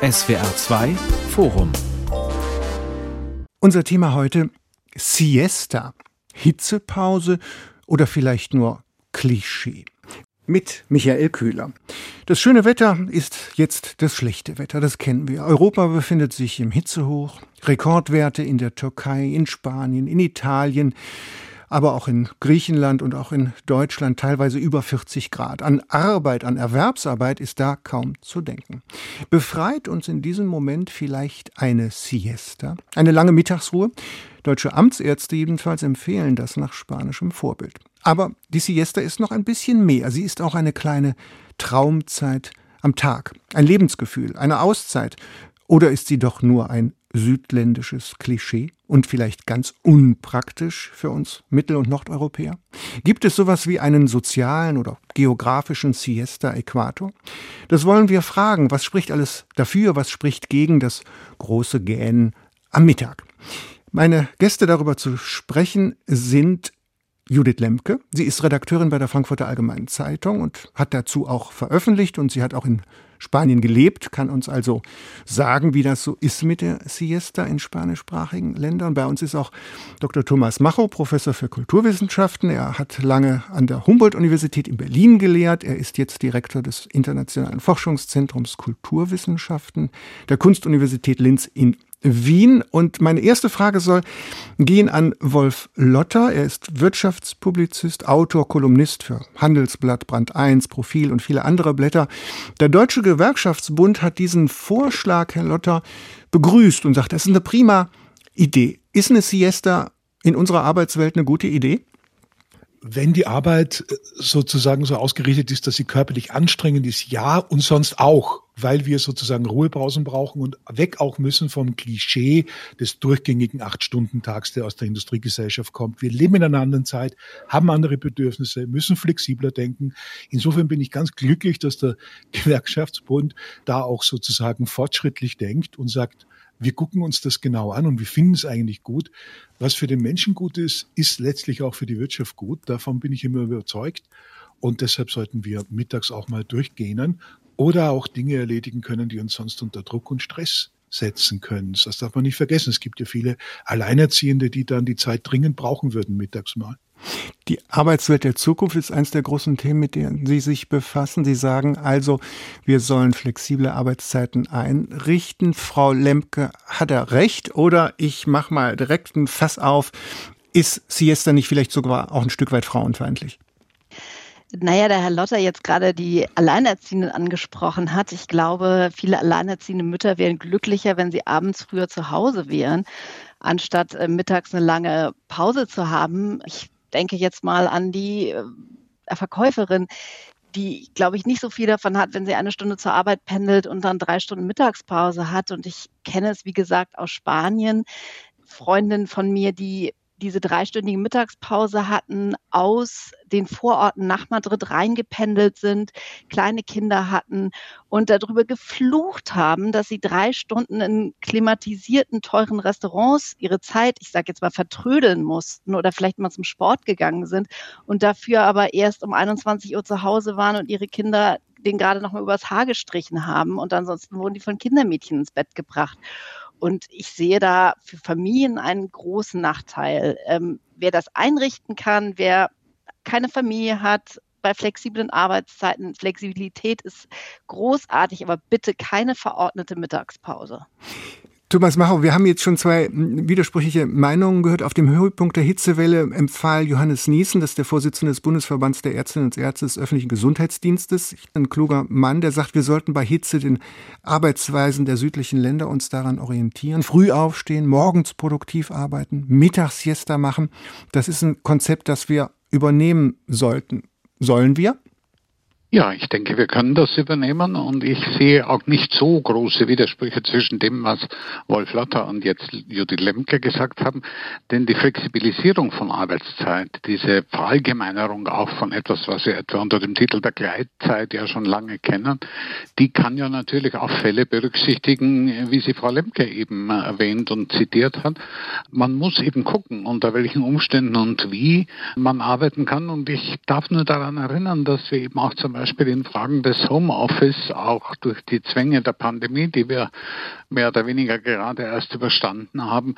SWR 2 Forum. Unser Thema heute Siesta. Hitzepause oder vielleicht nur Klischee. Mit Michael Köhler. Das schöne Wetter ist jetzt das schlechte Wetter, das kennen wir. Europa befindet sich im Hitzehoch. Rekordwerte in der Türkei, in Spanien, in Italien aber auch in Griechenland und auch in Deutschland teilweise über 40 Grad. An Arbeit, an Erwerbsarbeit ist da kaum zu denken. Befreit uns in diesem Moment vielleicht eine Siesta, eine lange Mittagsruhe? Deutsche Amtsärzte jedenfalls empfehlen das nach spanischem Vorbild. Aber die Siesta ist noch ein bisschen mehr. Sie ist auch eine kleine Traumzeit am Tag, ein Lebensgefühl, eine Auszeit. Oder ist sie doch nur ein südländisches Klischee und vielleicht ganz unpraktisch für uns Mittel- und Nordeuropäer? Gibt es sowas wie einen sozialen oder geografischen Siesta-Äquator? Das wollen wir fragen. Was spricht alles dafür? Was spricht gegen das große Gähnen am Mittag? Meine Gäste darüber zu sprechen sind Judith Lemke. Sie ist Redakteurin bei der Frankfurter Allgemeinen Zeitung und hat dazu auch veröffentlicht und sie hat auch in Spanien gelebt, kann uns also sagen, wie das so ist mit der Siesta in spanischsprachigen Ländern. Bei uns ist auch Dr. Thomas Macho, Professor für Kulturwissenschaften. Er hat lange an der Humboldt-Universität in Berlin gelehrt. Er ist jetzt Direktor des Internationalen Forschungszentrums Kulturwissenschaften der Kunstuniversität Linz in Wien. Und meine erste Frage soll gehen an Wolf Lotter. Er ist Wirtschaftspublizist, Autor, Kolumnist für Handelsblatt, Brand 1, Profil und viele andere Blätter. Der Deutsche Gewerkschaftsbund hat diesen Vorschlag, Herr Lotter, begrüßt und sagt, das ist eine prima Idee. Ist eine Siesta in unserer Arbeitswelt eine gute Idee? wenn die Arbeit sozusagen so ausgerichtet ist, dass sie körperlich anstrengend ist, ja, und sonst auch, weil wir sozusagen Ruhepausen brauchen und weg auch müssen vom Klischee des durchgängigen Acht-Stunden-Tags, der aus der Industriegesellschaft kommt. Wir leben in einer anderen Zeit, haben andere Bedürfnisse, müssen flexibler denken. Insofern bin ich ganz glücklich, dass der Gewerkschaftsbund da auch sozusagen fortschrittlich denkt und sagt, wir gucken uns das genau an und wir finden es eigentlich gut. Was für den Menschen gut ist, ist letztlich auch für die Wirtschaft gut. Davon bin ich immer überzeugt. Und deshalb sollten wir mittags auch mal durchgehen oder auch Dinge erledigen können, die uns sonst unter Druck und Stress setzen können. Das darf man nicht vergessen. Es gibt ja viele Alleinerziehende, die dann die Zeit dringend brauchen würden mittags mal. Die Arbeitswelt der Zukunft ist eines der großen Themen, mit denen Sie sich befassen. Sie sagen also, wir sollen flexible Arbeitszeiten einrichten. Frau Lemke, hat er recht? Oder ich mache mal direkt ein Fass auf. Ist Siesta nicht vielleicht sogar auch ein Stück weit frauenfeindlich? Naja, der Herr Lotter jetzt gerade die Alleinerziehenden angesprochen hat. Ich glaube, viele alleinerziehende Mütter wären glücklicher, wenn sie abends früher zu Hause wären, anstatt äh, mittags eine lange Pause zu haben. Ich denke jetzt mal an die äh, Verkäuferin, die, glaube ich, nicht so viel davon hat, wenn sie eine Stunde zur Arbeit pendelt und dann drei Stunden Mittagspause hat. Und ich kenne es, wie gesagt, aus Spanien. Freundin von mir, die diese dreistündige Mittagspause hatten, aus den Vororten nach Madrid reingependelt sind, kleine Kinder hatten und darüber geflucht haben, dass sie drei Stunden in klimatisierten, teuren Restaurants ihre Zeit, ich sage jetzt mal, vertrödeln mussten oder vielleicht mal zum Sport gegangen sind und dafür aber erst um 21 Uhr zu Hause waren und ihre Kinder den gerade noch mal übers Haar gestrichen haben und ansonsten wurden die von Kindermädchen ins Bett gebracht. Und ich sehe da für Familien einen großen Nachteil. Ähm, wer das einrichten kann, wer keine Familie hat, bei flexiblen Arbeitszeiten, Flexibilität ist großartig, aber bitte keine verordnete Mittagspause. Thomas Macho, wir haben jetzt schon zwei widersprüchliche Meinungen gehört. Auf dem Höhepunkt der Hitzewelle empfahl Johannes Niesen, das ist der Vorsitzende des Bundesverbands der Ärztinnen und Ärzte des öffentlichen Gesundheitsdienstes, ein kluger Mann, der sagt, wir sollten bei Hitze den Arbeitsweisen der südlichen Länder uns daran orientieren. Früh aufstehen, morgens produktiv arbeiten, Mittagssiesta machen. Das ist ein Konzept, das wir übernehmen sollten. Sollen wir? Ja, ich denke, wir können das übernehmen und ich sehe auch nicht so große Widersprüche zwischen dem, was Wolf Lotter und jetzt Judith Lemke gesagt haben, denn die Flexibilisierung von Arbeitszeit, diese Verallgemeinerung auch von etwas, was wir etwa unter dem Titel der Gleitzeit ja schon lange kennen, die kann ja natürlich auch Fälle berücksichtigen, wie sie Frau Lemke eben erwähnt und zitiert hat. Man muss eben gucken, unter welchen Umständen und wie man arbeiten kann und ich darf nur daran erinnern, dass wir eben auch zum Beispiel in Fragen des Homeoffice, auch durch die Zwänge der Pandemie, die wir mehr oder weniger gerade erst überstanden haben,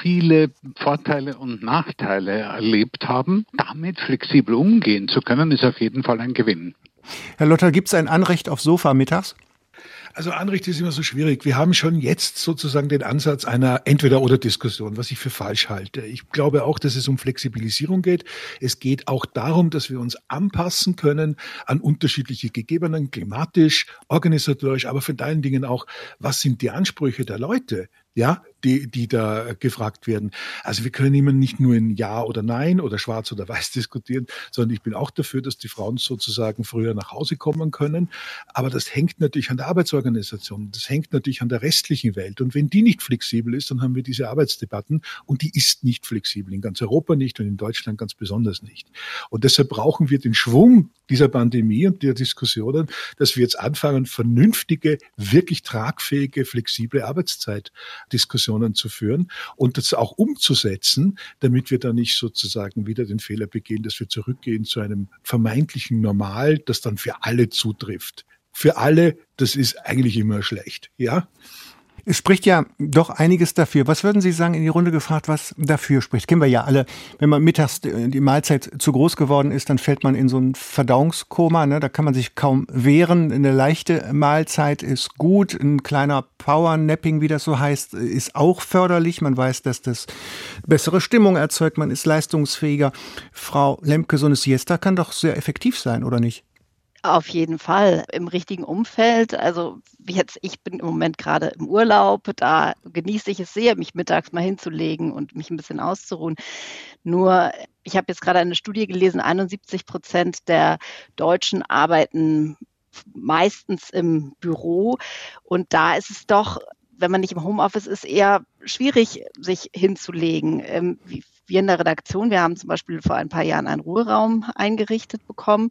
viele Vorteile und Nachteile erlebt haben. Damit flexibel umgehen zu können, ist auf jeden Fall ein Gewinn. Herr Lotter, gibt es ein Anrecht auf Sofa mittags? Also Anrecht ist immer so schwierig. Wir haben schon jetzt sozusagen den Ansatz einer Entweder-oder-Diskussion, was ich für falsch halte. Ich glaube auch, dass es um Flexibilisierung geht. Es geht auch darum, dass wir uns anpassen können an unterschiedliche Gegebenen, klimatisch, organisatorisch, aber vor allen Dingen auch, was sind die Ansprüche der Leute? ja, die, die da gefragt werden. Also wir können immer nicht nur in Ja oder Nein oder Schwarz oder Weiß diskutieren, sondern ich bin auch dafür, dass die Frauen sozusagen früher nach Hause kommen können. Aber das hängt natürlich an der Arbeitsorganisation. Das hängt natürlich an der restlichen Welt. Und wenn die nicht flexibel ist, dann haben wir diese Arbeitsdebatten und die ist nicht flexibel. In ganz Europa nicht und in Deutschland ganz besonders nicht. Und deshalb brauchen wir den Schwung dieser Pandemie und der Diskussionen, dass wir jetzt anfangen, vernünftige, wirklich tragfähige, flexible Arbeitszeitdiskussionen zu führen und das auch umzusetzen, damit wir da nicht sozusagen wieder den Fehler begehen, dass wir zurückgehen zu einem vermeintlichen Normal, das dann für alle zutrifft. Für alle, das ist eigentlich immer schlecht, ja? Es spricht ja doch einiges dafür. Was würden Sie sagen, in die Runde gefragt, was dafür spricht? Kennen wir ja alle. Wenn man mittags die Mahlzeit zu groß geworden ist, dann fällt man in so ein Verdauungskoma. Ne? Da kann man sich kaum wehren. Eine leichte Mahlzeit ist gut. Ein kleiner Power-Napping, wie das so heißt, ist auch förderlich. Man weiß, dass das bessere Stimmung erzeugt. Man ist leistungsfähiger. Frau Lemke, so eine Siesta kann doch sehr effektiv sein, oder nicht? Auf jeden Fall im richtigen Umfeld. Also jetzt, ich bin im Moment gerade im Urlaub, da genieße ich es sehr, mich mittags mal hinzulegen und mich ein bisschen auszuruhen. Nur, ich habe jetzt gerade eine Studie gelesen, 71 Prozent der Deutschen arbeiten meistens im Büro und da ist es doch, wenn man nicht im Homeoffice ist, eher schwierig, sich hinzulegen. Ähm, wir in der Redaktion, wir haben zum Beispiel vor ein paar Jahren einen Ruheraum eingerichtet bekommen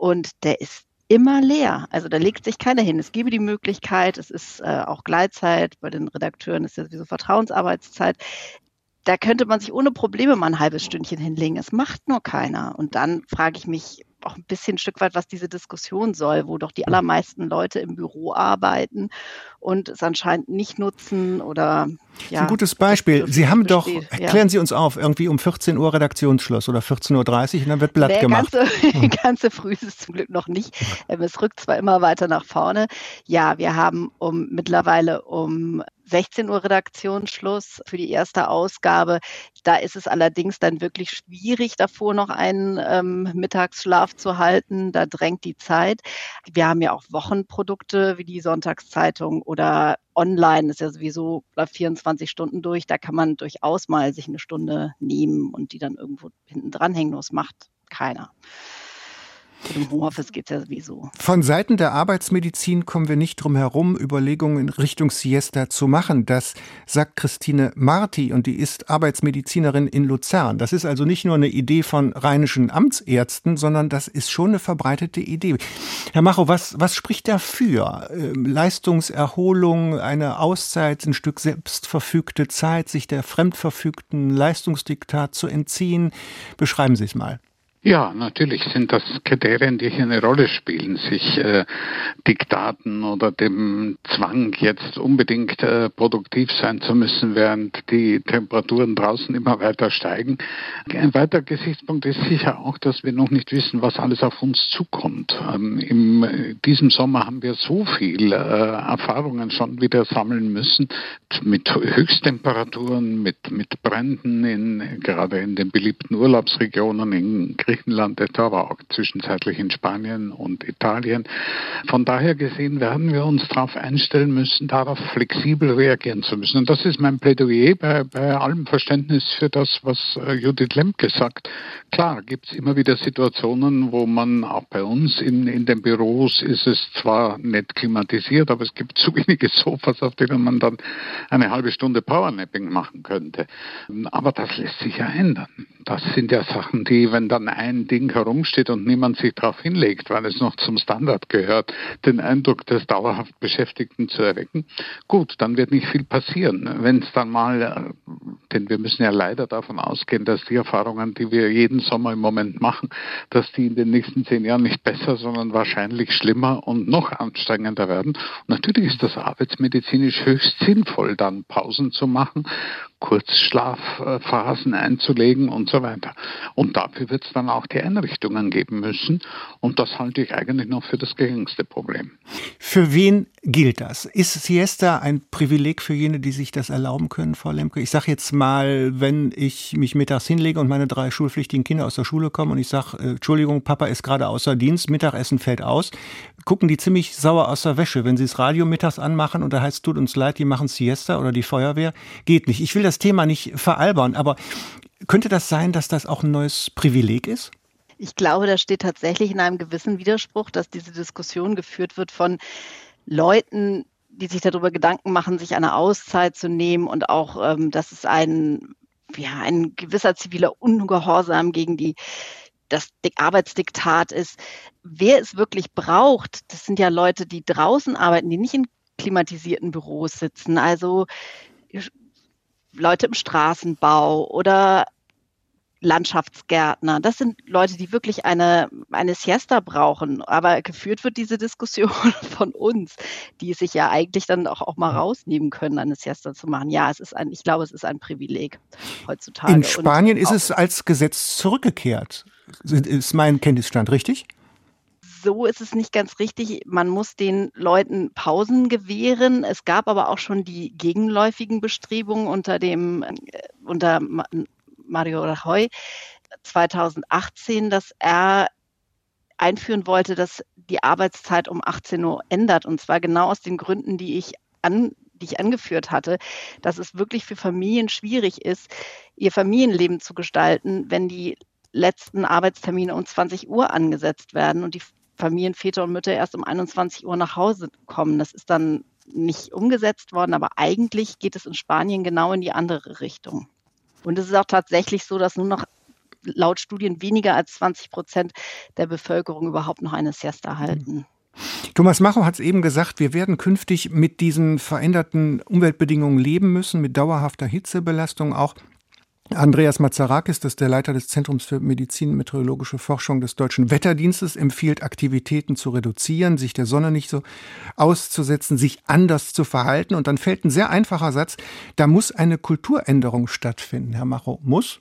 und der ist immer leer. Also da legt sich keiner hin. Es gäbe die Möglichkeit, es ist äh, auch Gleitzeit, bei den Redakteuren ist ja sowieso Vertrauensarbeitszeit. Da könnte man sich ohne Probleme mal ein halbes Stündchen hinlegen. Es macht nur keiner. Und dann frage ich mich, auch ein bisschen ein Stück weit, was diese Diskussion soll, wo doch die allermeisten Leute im Büro arbeiten und es anscheinend nicht nutzen oder ja. Ein gutes Beispiel. Sie haben doch, erklären Sie uns auf, irgendwie um 14 Uhr Redaktionsschluss oder 14.30 Uhr und dann wird Blatt nee, gemacht. Ganz so, ganz so früh ist es zum Glück noch nicht. Ähm, es rückt zwar immer weiter nach vorne. Ja, wir haben um mittlerweile um 16 Uhr Redaktionsschluss für die erste Ausgabe. Da ist es allerdings dann wirklich schwierig, davor noch einen ähm, Mittagsschlaf zu halten. Da drängt die Zeit. Wir haben ja auch Wochenprodukte wie die Sonntagszeitung oder online ist ja sowieso 24 Stunden durch. Da kann man durchaus mal sich eine Stunde nehmen und die dann irgendwo hinten dranhängen. Das macht keiner. Im Homeoffice geht es ja sowieso. Von Seiten der Arbeitsmedizin kommen wir nicht drum herum, Überlegungen in Richtung Siesta zu machen. Das sagt Christine Marti und die ist Arbeitsmedizinerin in Luzern. Das ist also nicht nur eine Idee von rheinischen Amtsärzten, sondern das ist schon eine verbreitete Idee. Herr Macho, was, was spricht dafür? Ähm, Leistungserholung, eine Auszeit, ein Stück selbstverfügte Zeit, sich der fremdverfügten Leistungsdiktat zu entziehen? Beschreiben Sie es mal. Ja, natürlich sind das Kriterien, die hier eine Rolle spielen, sich äh, Diktaten oder dem Zwang, jetzt unbedingt äh, produktiv sein zu müssen, während die Temperaturen draußen immer weiter steigen. Ein weiterer Gesichtspunkt ist sicher auch, dass wir noch nicht wissen, was alles auf uns zukommt. Ähm, in diesem Sommer haben wir so viel äh, Erfahrungen schon wieder sammeln müssen mit Höchsttemperaturen, mit, mit Bränden in, gerade in den beliebten Urlaubsregionen in Griechenland etwa, aber auch zwischenzeitlich in Spanien und Italien. Von daher gesehen werden wir uns darauf einstellen müssen, darauf flexibel reagieren zu müssen. Und das ist mein Plädoyer bei, bei allem Verständnis für das, was äh, Judith Lemke sagt. Klar gibt es immer wieder Situationen, wo man auch bei uns in, in den Büros ist es zwar nicht klimatisiert, aber es gibt zu wenige Sofas, auf denen man dann eine halbe Stunde Powernapping machen könnte. Aber das lässt sich ja ändern. Das sind ja Sachen, die, wenn dann ein Ding herumsteht und niemand sich darauf hinlegt, weil es noch zum Standard gehört, den Eindruck des dauerhaft Beschäftigten zu erwecken, gut, dann wird nicht viel passieren. Wenn es dann mal, äh, denn wir müssen ja leider davon ausgehen, dass die Erfahrungen, die wir jeden Sommer im Moment machen, dass die in den nächsten zehn Jahren nicht besser, sondern wahrscheinlich schlimmer und noch anstrengender werden. Und natürlich ist das arbeitsmedizinisch höchst sinnvoll, dann Pausen zu machen Kurzschlafphasen einzulegen und so weiter. Und dafür wird es dann auch die Einrichtungen geben müssen. Und das halte ich eigentlich noch für das geringste Problem. Für wen gilt das? Ist Siesta ein Privileg für jene, die sich das erlauben können, Frau Lemke? Ich sage jetzt mal, wenn ich mich mittags hinlege und meine drei schulpflichtigen Kinder aus der Schule kommen und ich sage, äh, Entschuldigung, Papa ist gerade außer Dienst, Mittagessen fällt aus, gucken die ziemlich sauer aus der Wäsche, wenn sie das Radio mittags anmachen und da heißt, tut uns leid, die machen Siesta oder die Feuerwehr. Geht nicht. Ich will das Thema nicht veralbern, aber könnte das sein, dass das auch ein neues Privileg ist? Ich glaube, da steht tatsächlich in einem gewissen Widerspruch, dass diese Diskussion geführt wird von Leuten, die sich darüber Gedanken machen, sich eine Auszeit zu nehmen und auch, ähm, dass es ein, ja, ein gewisser ziviler Ungehorsam gegen die das Arbeitsdiktat ist. Wer es wirklich braucht, das sind ja Leute, die draußen arbeiten, die nicht in klimatisierten Büros sitzen. Also Leute im Straßenbau oder Landschaftsgärtner. Das sind Leute, die wirklich eine, eine Siesta brauchen. Aber geführt wird diese Diskussion von uns, die sich ja eigentlich dann auch, auch mal rausnehmen können, eine Siesta zu machen. Ja, es ist ein, ich glaube, es ist ein Privileg heutzutage. In Spanien ist es als Gesetz zurückgekehrt. Ist mein Kenntnisstand richtig? So ist es nicht ganz richtig. Man muss den Leuten Pausen gewähren. Es gab aber auch schon die gegenläufigen Bestrebungen unter dem, äh, unter Mario Rajoy 2018, dass er einführen wollte, dass die Arbeitszeit um 18 Uhr ändert. Und zwar genau aus den Gründen, die ich an, die ich angeführt hatte, dass es wirklich für Familien schwierig ist, ihr Familienleben zu gestalten, wenn die letzten Arbeitstermine um 20 Uhr angesetzt werden und die Familienväter und Mütter erst um 21 Uhr nach Hause kommen. Das ist dann nicht umgesetzt worden, aber eigentlich geht es in Spanien genau in die andere Richtung. Und es ist auch tatsächlich so, dass nur noch laut Studien weniger als 20 Prozent der Bevölkerung überhaupt noch eine Siesta halten. Thomas Macho hat es eben gesagt, wir werden künftig mit diesen veränderten Umweltbedingungen leben müssen, mit dauerhafter Hitzebelastung auch. Andreas Mazarakis, das ist der Leiter des Zentrums für Medizin und Meteorologische Forschung des Deutschen Wetterdienstes, empfiehlt, Aktivitäten zu reduzieren, sich der Sonne nicht so auszusetzen, sich anders zu verhalten. Und dann fällt ein sehr einfacher Satz, da muss eine Kulturänderung stattfinden. Herr Macho, muss?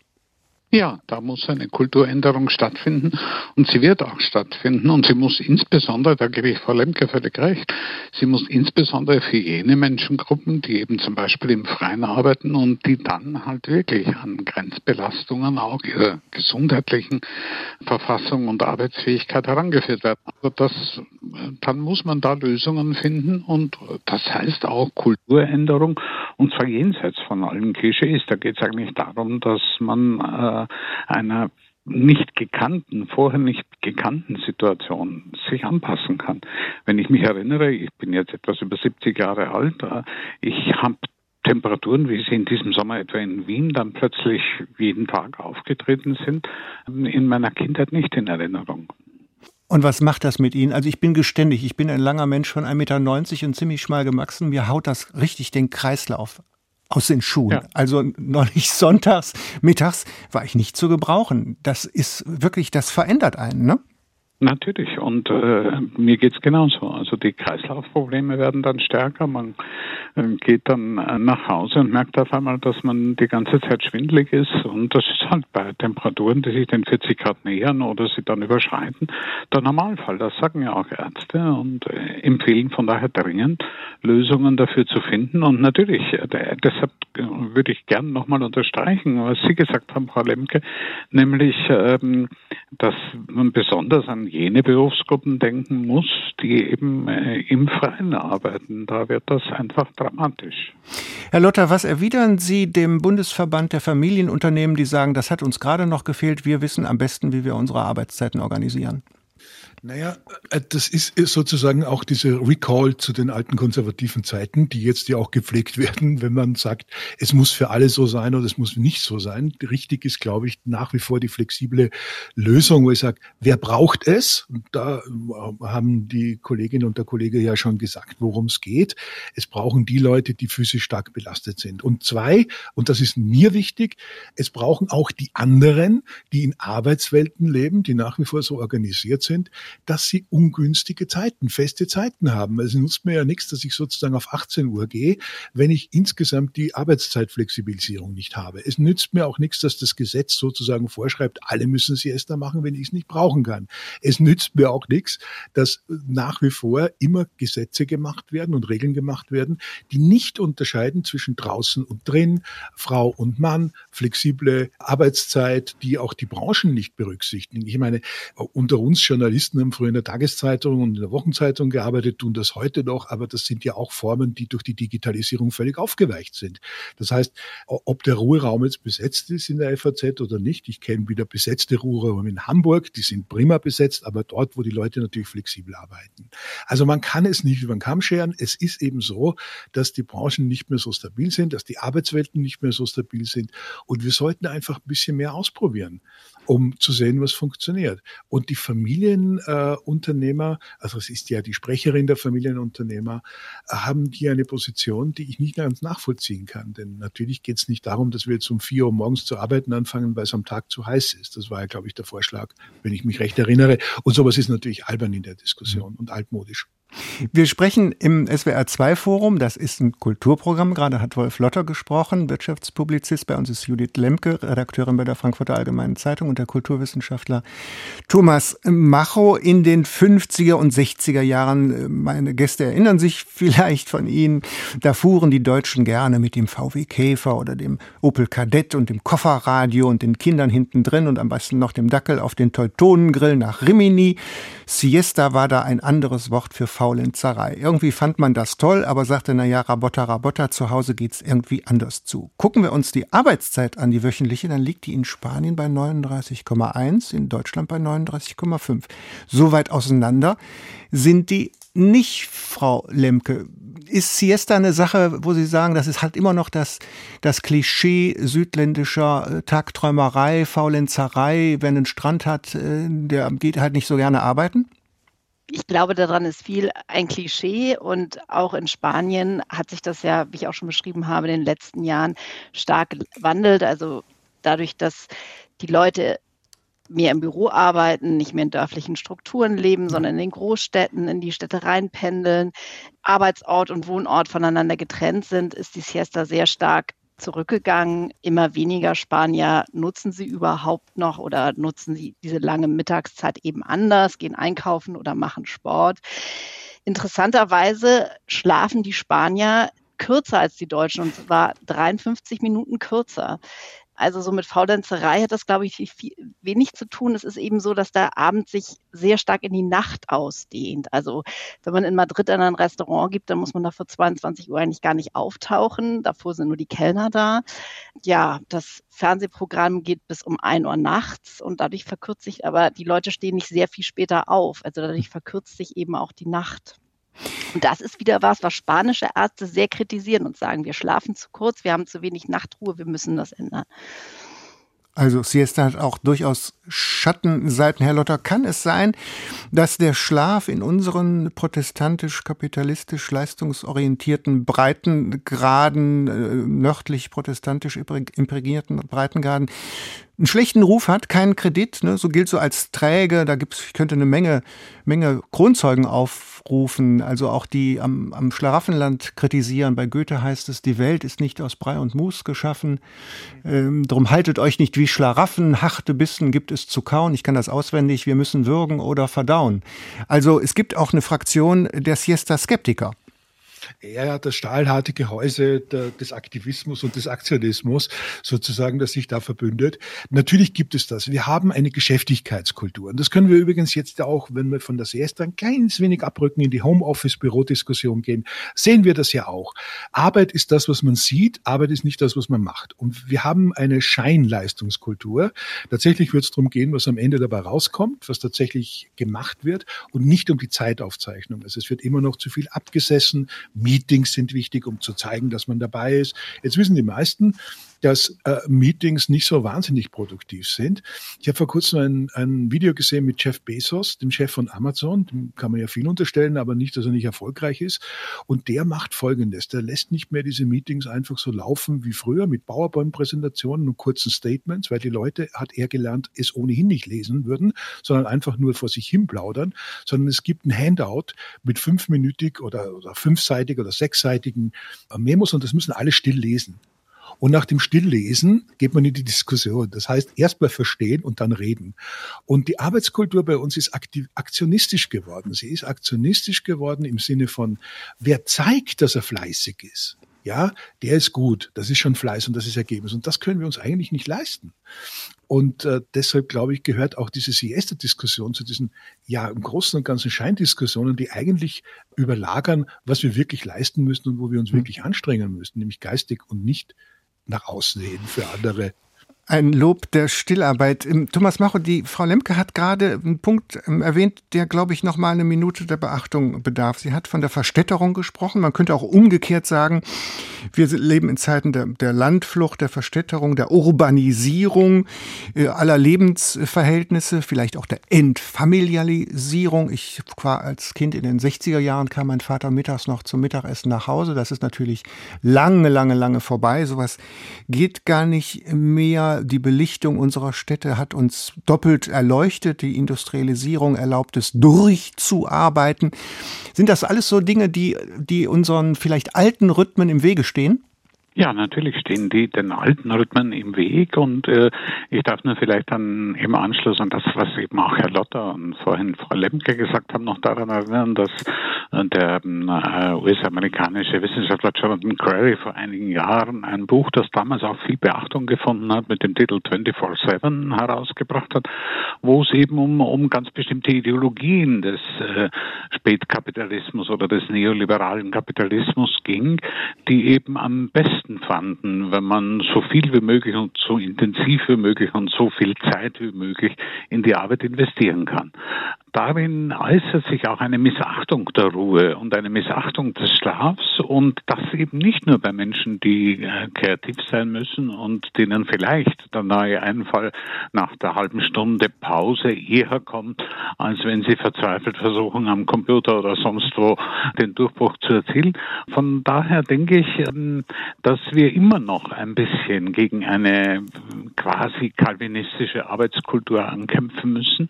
Ja, da muss eine Kulturänderung stattfinden und sie wird auch stattfinden und sie muss insbesondere, da gebe ich Frau Lemke völlig recht, sie muss insbesondere für jene Menschengruppen, die eben zum Beispiel im Freien arbeiten und die dann halt wirklich an Grenzbelastungen auch ihrer gesundheitlichen Verfassung und Arbeitsfähigkeit herangeführt werden. Also das, dann muss man da Lösungen finden und das heißt auch Kulturänderung und zwar jenseits von allen Klischees. Da geht es eigentlich darum, dass man äh, einer nicht gekannten, vorher nicht gekannten Situation sich anpassen kann. Wenn ich mich erinnere, ich bin jetzt etwas über 70 Jahre alt, äh, ich habe Temperaturen, wie sie in diesem Sommer etwa in Wien dann plötzlich jeden Tag aufgetreten sind, in meiner Kindheit nicht in Erinnerung. Und was macht das mit Ihnen? Also ich bin geständig, ich bin ein langer Mensch von 1,90 Meter und ziemlich schmal gewachsen. Mir haut das richtig den Kreislauf aus den Schuhen. Ja. Also neulich sonntags, mittags war ich nicht zu gebrauchen. Das ist wirklich, das verändert einen, ne? Natürlich und äh, mir geht's genauso. Also die Kreislaufprobleme werden dann stärker. Man äh, geht dann äh, nach Hause und merkt auf einmal, dass man die ganze Zeit schwindlig ist und das ist halt bei Temperaturen, die sich den 40 Grad nähern oder sie dann überschreiten, der Normalfall. Das sagen ja auch Ärzte und äh, empfehlen von daher dringend Lösungen dafür zu finden. Und natürlich, deshalb würde ich gern nochmal unterstreichen, was Sie gesagt haben, Frau Lemke, nämlich, ähm, dass man besonders an jene Berufsgruppen denken muss, die eben äh, im Freien arbeiten. Da wird das einfach dramatisch. Herr Lotter, was erwidern Sie dem Bundesverband der Familienunternehmen, die sagen, das hat uns gerade noch gefehlt, wir wissen am besten, wie wir unsere Arbeitszeiten organisieren? Naja, äh, das ist sozusagen auch dieser Recall zu den alten konservativen Zeiten, die jetzt ja auch gepflegt werden, wenn man sagt, es muss für alle so sein oder es muss nicht so sein. Richtig ist, glaube ich, nach wie vor die flexible Lösung, wo ich sage, wer braucht es? Und da äh, haben die Kolleginnen und der Kollege ja schon gesagt, worum es geht. Es brauchen die Leute, die physisch stark belastet sind. Und zwei, und das ist mir wichtig, es brauchen auch die anderen, die in Arbeitswelten leben, die nach wie vor so organisiert sind, dass sie ungünstige Zeiten, feste Zeiten haben. Also nutzt mir ja nichts, dass ich sozusagen auf 18 Uhr gehe, wenn ich insgesamt die Arbeitszeitflexibilisierung nicht habe. Es nützt mir auch nichts, dass das Gesetz sozusagen vorschreibt, alle müssen Siesta machen, wenn ich es nicht brauchen kann. Es nützt mir auch nichts, dass nach wie vor immer Gesetze gemacht werden und Regeln gemacht werden, die nicht unterscheiden zwischen draußen und drin, Frau und Mann, flexible Arbeitszeit, die auch die Branchen nicht berücksichtigen. Ich meine, unter uns Journalisten haben früher in der Tageszeitung und in der Wochenzeitung gearbeitet, tun das heute noch, aber das sind ja auch Formen, die durch die Digitalisierung völlig aufgeweicht sind. Das heißt, ob der Ruheraum jetzt besetzt ist in der FAZ oder nicht, ich kenne wieder besetzte Ruheräume in Hamburg, die sind prima besetzt, aber dort, wo die Leute natürlich flexibel arbeiten. Also man kann es nicht über den Kamm scheren. Es ist eben so, dass die Branchen nicht mehr so stabil sind, dass die Arbeitswelten nicht mehr so stabil sind und wir sollten einfach ein bisschen mehr ausprobieren um zu sehen, was funktioniert. Und die Familienunternehmer, also es ist ja die Sprecherin der Familienunternehmer, haben die eine Position, die ich nicht ganz nachvollziehen kann. Denn natürlich geht es nicht darum, dass wir jetzt um vier Uhr morgens zu arbeiten anfangen, weil es am Tag zu heiß ist. Das war ja, glaube ich, der Vorschlag, wenn ich mich recht erinnere. Und sowas ist natürlich albern in der Diskussion mhm. und altmodisch. Wir sprechen im SWR2-Forum, das ist ein Kulturprogramm, gerade hat Wolf Lotter gesprochen, Wirtschaftspublizist, bei uns ist Judith Lemke, Redakteurin bei der Frankfurter Allgemeinen Zeitung und der Kulturwissenschaftler Thomas Macho. In den 50er und 60er Jahren, meine Gäste erinnern sich vielleicht von Ihnen, da fuhren die Deutschen gerne mit dem VW Käfer oder dem Opel Kadett und dem Kofferradio und den Kindern hinten drin und am besten noch dem Dackel auf den Teutonengrill nach Rimini. Siesta war da ein anderes Wort für Faulenzerei. Irgendwie fand man das toll, aber sagte, na ja, Rabotta, Rabotta, zu Hause geht's irgendwie anders zu. Gucken wir uns die Arbeitszeit an, die wöchentliche, dann liegt die in Spanien bei 39,1, in Deutschland bei 39,5. So weit auseinander sind die nicht, Frau Lemke. Ist Siesta eine Sache, wo Sie sagen, das ist halt immer noch das, das Klischee südländischer äh, Tagträumerei, Faulenzerei, wer einen Strand hat, äh, der geht halt nicht so gerne arbeiten? Ich glaube, daran ist viel ein Klischee und auch in Spanien hat sich das ja, wie ich auch schon beschrieben habe, in den letzten Jahren stark gewandelt. Also dadurch, dass die Leute mehr im Büro arbeiten, nicht mehr in dörflichen Strukturen leben, sondern in den Großstädten, in die Städte reinpendeln, Arbeitsort und Wohnort voneinander getrennt sind, ist die Siesta sehr stark zurückgegangen. Immer weniger Spanier nutzen sie überhaupt noch oder nutzen sie diese lange Mittagszeit eben anders, gehen einkaufen oder machen Sport. Interessanterweise schlafen die Spanier kürzer als die Deutschen und zwar 53 Minuten kürzer. Also so mit Faulenzerei hat das, glaube ich, viel, wenig zu tun. Es ist eben so, dass der Abend sich sehr stark in die Nacht ausdehnt. Also wenn man in Madrid in ein Restaurant gibt, dann muss man da vor 22 Uhr eigentlich gar nicht auftauchen. Davor sind nur die Kellner da. Ja, das Fernsehprogramm geht bis um ein Uhr nachts und dadurch verkürzt sich, aber die Leute stehen nicht sehr viel später auf. Also dadurch verkürzt sich eben auch die Nacht. Und das ist wieder was, was spanische Ärzte sehr kritisieren und sagen, wir schlafen zu kurz, wir haben zu wenig Nachtruhe, wir müssen das ändern. Also Siesta hat auch durchaus Schattenseiten, Herr Lotter. Kann es sein, dass der Schlaf in unseren protestantisch-kapitalistisch leistungsorientierten Breitengraden, äh, nördlich protestantisch imprägnierten Breitengraden, einen schlechten Ruf hat, keinen Kredit, ne, so gilt so als träge, da gibt's, ich könnte eine Menge, Menge Kronzeugen aufrufen, also auch die am, am Schlaraffenland kritisieren. Bei Goethe heißt es, die Welt ist nicht aus Brei und Mus geschaffen, ähm, drum haltet euch nicht wie Schlaraffen, harte Bissen gibt es zu kauen, ich kann das auswendig, wir müssen würgen oder verdauen. Also es gibt auch eine Fraktion der Siesta-Skeptiker. Ja, das stahlharte Gehäuse der, des Aktivismus und des Aktionismus sozusagen, das sich da verbündet. Natürlich gibt es das. Wir haben eine Geschäftigkeitskultur. Und das können wir übrigens jetzt auch, wenn wir von der Siesta ein kleines wenig abrücken, in die Homeoffice-Bürodiskussion gehen, sehen wir das ja auch. Arbeit ist das, was man sieht. Arbeit ist nicht das, was man macht. Und wir haben eine Scheinleistungskultur. Tatsächlich wird es darum gehen, was am Ende dabei rauskommt, was tatsächlich gemacht wird und nicht um die Zeitaufzeichnung. Also es wird immer noch zu viel abgesessen. Meetings sind wichtig, um zu zeigen, dass man dabei ist. Jetzt wissen die meisten, dass äh, Meetings nicht so wahnsinnig produktiv sind. Ich habe vor kurzem ein, ein Video gesehen mit Jeff Bezos, dem Chef von Amazon. Dem kann man ja viel unterstellen, aber nicht, dass er nicht erfolgreich ist. Und der macht Folgendes. Der lässt nicht mehr diese Meetings einfach so laufen wie früher mit PowerPoint-Präsentationen und kurzen Statements, weil die Leute, hat er gelernt, es ohnehin nicht lesen würden, sondern einfach nur vor sich hin plaudern, sondern es gibt ein Handout mit fünfminütig oder, oder fünfseitig oder sechsseitigen Memos und das müssen alle still lesen. Und nach dem Stilllesen geht man in die Diskussion. Das heißt, erst mal verstehen und dann reden. Und die Arbeitskultur bei uns ist aktiv, aktionistisch geworden. Sie ist aktionistisch geworden im Sinne von, wer zeigt, dass er fleißig ist, ja, der ist gut, das ist schon Fleiß und das ist Ergebnis. Und das können wir uns eigentlich nicht leisten. Und äh, deshalb, glaube ich, gehört auch diese Siesta-Diskussion zu diesen, ja, im Großen und Ganzen Scheindiskussionen, die eigentlich überlagern, was wir wirklich leisten müssen und wo wir uns mhm. wirklich anstrengen müssen, nämlich geistig und nicht nach außen hin für andere ein Lob der Stillarbeit. Ähm, Thomas Macho, die Frau Lemke hat gerade einen Punkt ähm, erwähnt, der, glaube ich, noch mal eine Minute der Beachtung bedarf. Sie hat von der Verstädterung gesprochen. Man könnte auch umgekehrt sagen, wir leben in Zeiten der, der Landflucht, der Verstädterung, der Urbanisierung äh, aller Lebensverhältnisse, vielleicht auch der Entfamilialisierung. Ich war als Kind in den 60er Jahren, kam mein Vater mittags noch zum Mittagessen nach Hause. Das ist natürlich lange, lange, lange vorbei. Sowas geht gar nicht mehr die Belichtung unserer Städte hat uns doppelt erleuchtet. Die Industrialisierung erlaubt es durchzuarbeiten. Sind das alles so Dinge, die, die unseren vielleicht alten Rhythmen im Wege stehen? Ja, natürlich stehen die den alten Rhythmen im Weg und äh, ich darf nur vielleicht dann im Anschluss an das, was eben auch Herr Lotter und vorhin Frau Lemke gesagt haben, noch daran erinnern, dass äh, der äh, US-amerikanische Wissenschaftler Jonathan Crary vor einigen Jahren ein Buch, das damals auch viel Beachtung gefunden hat, mit dem Titel 24-7 herausgebracht hat, wo es eben um, um ganz bestimmte Ideologien des äh, Spätkapitalismus oder des neoliberalen Kapitalismus ging, die eben am besten besten fanden, wenn man so viel wie möglich und so intensiv wie möglich und so viel Zeit wie möglich in die Arbeit investieren kann. Darin äußert sich auch eine Missachtung der Ruhe und eine Missachtung des Schlafs und das eben nicht nur bei Menschen, die äh, kreativ sein müssen und denen vielleicht der neue Einfall nach der halben Stunde Pause eher kommt, als wenn sie verzweifelt versuchen, am Computer oder sonst wo den Durchbruch zu erzielen. Von daher denke ich, ähm, dass wir immer noch ein bisschen gegen eine quasi kalvinistische Arbeitskultur ankämpfen müssen,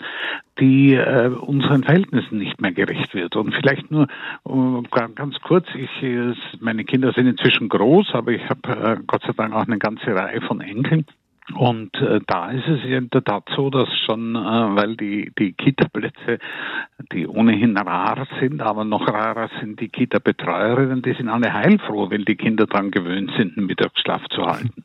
die äh, unseren Verhältnissen nicht mehr gerecht wird. Und vielleicht nur äh, ganz kurz, ich, äh, meine Kinder sind inzwischen groß, aber ich habe äh, Gott sei Dank auch eine ganze Reihe von Enkeln. Und äh, da ist es in der Tat so, dass schon, äh, weil die, die Kita-Plätze, die ohnehin rar sind, aber noch rarer sind die Kita-Betreuerinnen, die sind alle heilfroh, wenn die Kinder daran gewöhnt sind, einen Mittagsschlaf zu halten.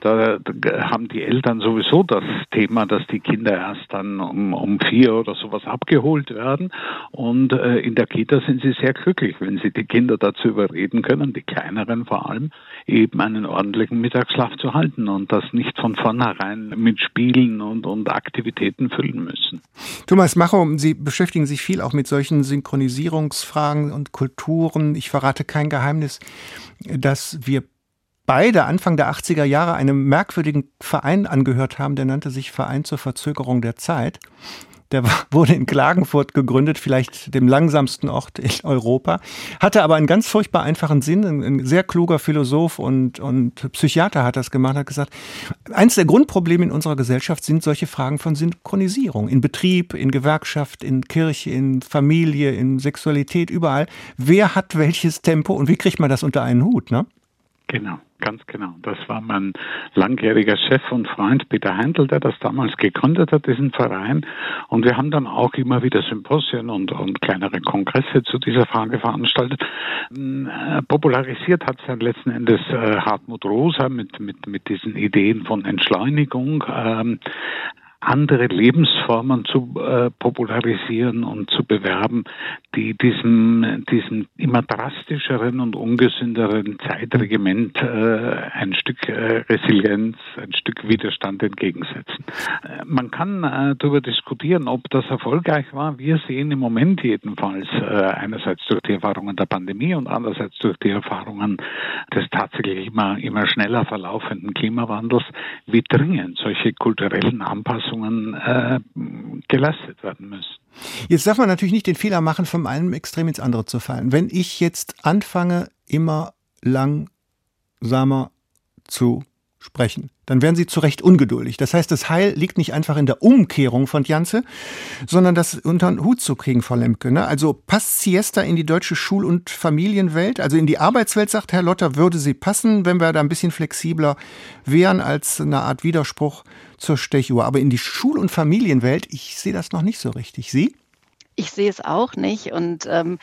Da, da haben die Eltern sowieso das Thema, dass die Kinder erst dann um, um vier oder sowas abgeholt werden. Und äh, in der Kita sind sie sehr glücklich, wenn sie die Kinder dazu überreden können, die kleineren vor allem, eben einen ordentlichen Mittagsschlaf zu halten und das nicht von vornherein mit Spielen und, und Aktivitäten füllen müssen. Thomas Macho, Sie beschäftigen sich viel auch mit solchen Synchronisierungsfragen und Kulturen. Ich verrate kein Geheimnis, dass wir beide Anfang der 80er Jahre einem merkwürdigen Verein angehört haben, der nannte sich Verein zur Verzögerung der Zeit. Der wurde in Klagenfurt gegründet, vielleicht dem langsamsten Ort in Europa, hatte aber einen ganz furchtbar einfachen Sinn. Ein, sehr kluger Philosoph und, und Psychiater hat das gemacht, hat gesagt, eins der Grundprobleme in unserer Gesellschaft sind solche Fragen von Synchronisierung. In Betrieb, in Gewerkschaft, in Kirche, in Familie, in Sexualität, überall. Wer hat welches Tempo und wie kriegt man das unter einen Hut, ne? Genau, ganz genau. Das war mein langjähriger Chef und Freund Peter Heindl, der das damals gegründet hat, diesen Verein. Und wir haben dann auch immer wieder Symposien und, und kleinere Kongresse zu dieser Frage veranstaltet. Äh, popularisiert hat es dann letzten Endes äh, Hartmut Rosa mit, mit, mit diesen Ideen von Entschleunigung. Ähm, andere Lebensformen zu äh, popularisieren und zu bewerben, die diesem, diesem immer drastischeren und ungesünderen Zeitregiment äh, ein Stück äh, Resilienz, ein Stück Widerstand entgegensetzen. Äh, man kann äh, darüber diskutieren, ob das erfolgreich war. Wir sehen im Moment jedenfalls äh, einerseits durch die Erfahrungen der Pandemie und andererseits durch die Erfahrungen des tatsächlich immer, immer schneller verlaufenden Klimawandels, wie dringend solche kulturellen Anpassungen Anpassungen äh, geleistet werden müssen. Jetzt darf man natürlich nicht den Fehler machen, von einem Extrem ins andere zu fallen. Wenn ich jetzt anfange, immer langsamer zu sprechen, dann werden sie zu Recht ungeduldig. Das heißt, das Heil liegt nicht einfach in der Umkehrung von Janze, sondern das unter den Hut zu kriegen, Frau Lemke. Ne? Also passt Siesta in die deutsche Schul- und Familienwelt, also in die Arbeitswelt, sagt Herr Lotter, würde sie passen, wenn wir da ein bisschen flexibler wären als eine Art Widerspruch zur Stechuhr. Aber in die Schul- und Familienwelt, ich sehe das noch nicht so richtig. Sie? Ich sehe es auch nicht. Und ähm,